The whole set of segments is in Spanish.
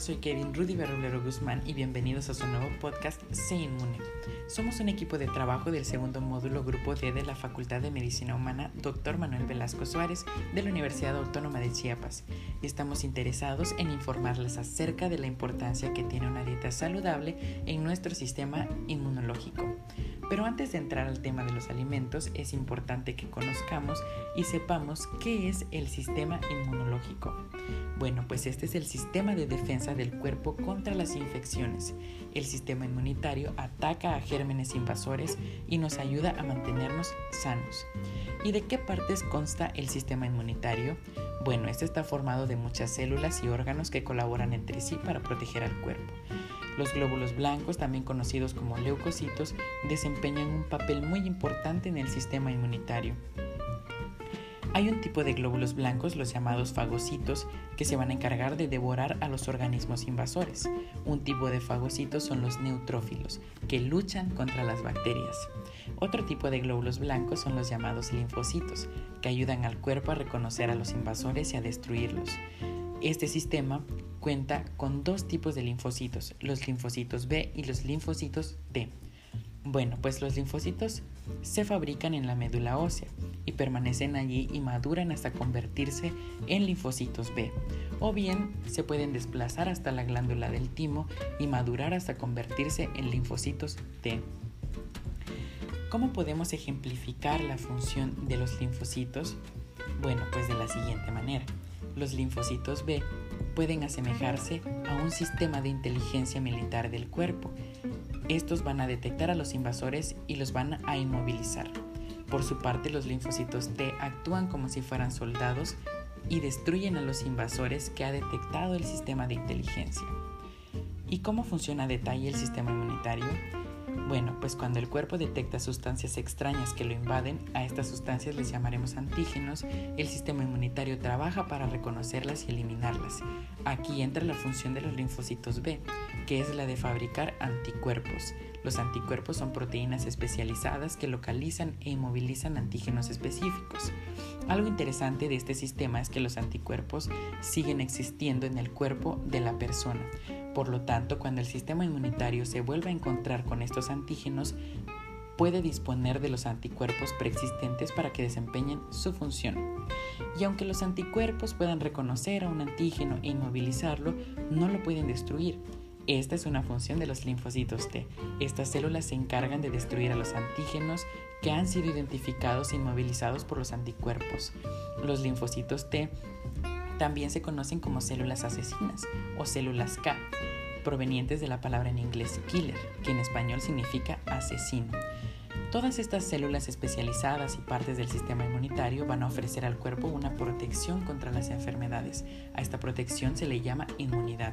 soy Kevin Rudy Berrolero Guzmán y bienvenidos a su nuevo podcast Se Inmune. Somos un equipo de trabajo del segundo módulo Grupo D de la Facultad de Medicina Humana Dr. Manuel Velasco Suárez de la Universidad Autónoma de Chiapas y estamos interesados en informarles acerca de la importancia que tiene una dieta saludable en nuestro sistema inmunológico. Pero antes de entrar al tema de los alimentos, es importante que conozcamos y sepamos qué es el sistema inmunológico. Bueno, pues este es el sistema de defensa del cuerpo contra las infecciones. El sistema inmunitario ataca a gérmenes invasores y nos ayuda a mantenernos sanos. ¿Y de qué partes consta el sistema inmunitario? Bueno, este está formado de muchas células y órganos que colaboran entre sí para proteger al cuerpo. Los glóbulos blancos, también conocidos como leucocitos, desempeñan un papel muy importante en el sistema inmunitario. Hay un tipo de glóbulos blancos, los llamados fagocitos, que se van a encargar de devorar a los organismos invasores. Un tipo de fagocitos son los neutrófilos, que luchan contra las bacterias. Otro tipo de glóbulos blancos son los llamados linfocitos, que ayudan al cuerpo a reconocer a los invasores y a destruirlos. Este sistema cuenta con dos tipos de linfocitos, los linfocitos B y los linfocitos D. Bueno, pues los linfocitos se fabrican en la médula ósea y permanecen allí y maduran hasta convertirse en linfocitos B. O bien se pueden desplazar hasta la glándula del timo y madurar hasta convertirse en linfocitos T. ¿Cómo podemos ejemplificar la función de los linfocitos? Bueno, pues de la siguiente manera. Los linfocitos B pueden asemejarse a un sistema de inteligencia militar del cuerpo estos van a detectar a los invasores y los van a inmovilizar. Por su parte, los linfocitos T actúan como si fueran soldados y destruyen a los invasores que ha detectado el sistema de inteligencia. ¿Y cómo funciona a detalle el sistema inmunitario? Bueno, pues cuando el cuerpo detecta sustancias extrañas que lo invaden, a estas sustancias les llamaremos antígenos, el sistema inmunitario trabaja para reconocerlas y eliminarlas. Aquí entra la función de los linfocitos B, que es la de fabricar anticuerpos. Los anticuerpos son proteínas especializadas que localizan e inmovilizan antígenos específicos. Algo interesante de este sistema es que los anticuerpos siguen existiendo en el cuerpo de la persona. Por lo tanto, cuando el sistema inmunitario se vuelve a encontrar con estos antígenos, puede disponer de los anticuerpos preexistentes para que desempeñen su función. Y aunque los anticuerpos puedan reconocer a un antígeno e inmovilizarlo, no lo pueden destruir. Esta es una función de los linfocitos T. Estas células se encargan de destruir a los antígenos que han sido identificados e inmovilizados por los anticuerpos. Los linfocitos T también se conocen como células asesinas o células K, provenientes de la palabra en inglés killer, que en español significa asesino. Todas estas células especializadas y partes del sistema inmunitario van a ofrecer al cuerpo una protección contra las enfermedades. A esta protección se le llama inmunidad.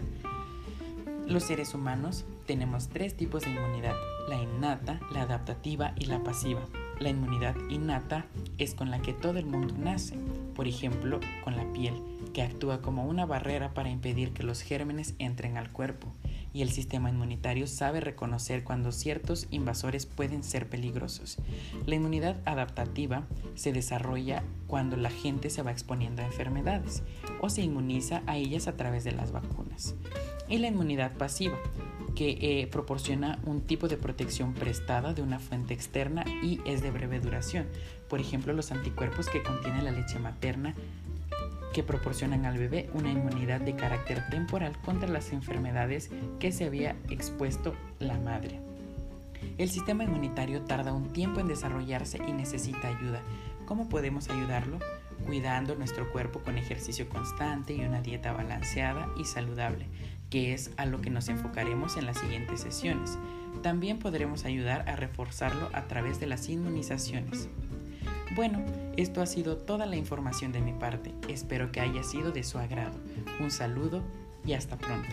Los seres humanos tenemos tres tipos de inmunidad, la innata, la adaptativa y la pasiva. La inmunidad innata es con la que todo el mundo nace, por ejemplo, con la piel que actúa como una barrera para impedir que los gérmenes entren al cuerpo, y el sistema inmunitario sabe reconocer cuando ciertos invasores pueden ser peligrosos. La inmunidad adaptativa se desarrolla cuando la gente se va exponiendo a enfermedades o se inmuniza a ellas a través de las vacunas. Y la inmunidad pasiva, que eh, proporciona un tipo de protección prestada de una fuente externa y es de breve duración. Por ejemplo, los anticuerpos que contiene la leche materna que proporcionan al bebé una inmunidad de carácter temporal contra las enfermedades que se había expuesto la madre. El sistema inmunitario tarda un tiempo en desarrollarse y necesita ayuda. ¿Cómo podemos ayudarlo? Cuidando nuestro cuerpo con ejercicio constante y una dieta balanceada y saludable, que es a lo que nos enfocaremos en las siguientes sesiones. También podremos ayudar a reforzarlo a través de las inmunizaciones. Bueno, esto ha sido toda la información de mi parte. Espero que haya sido de su agrado. Un saludo y hasta pronto.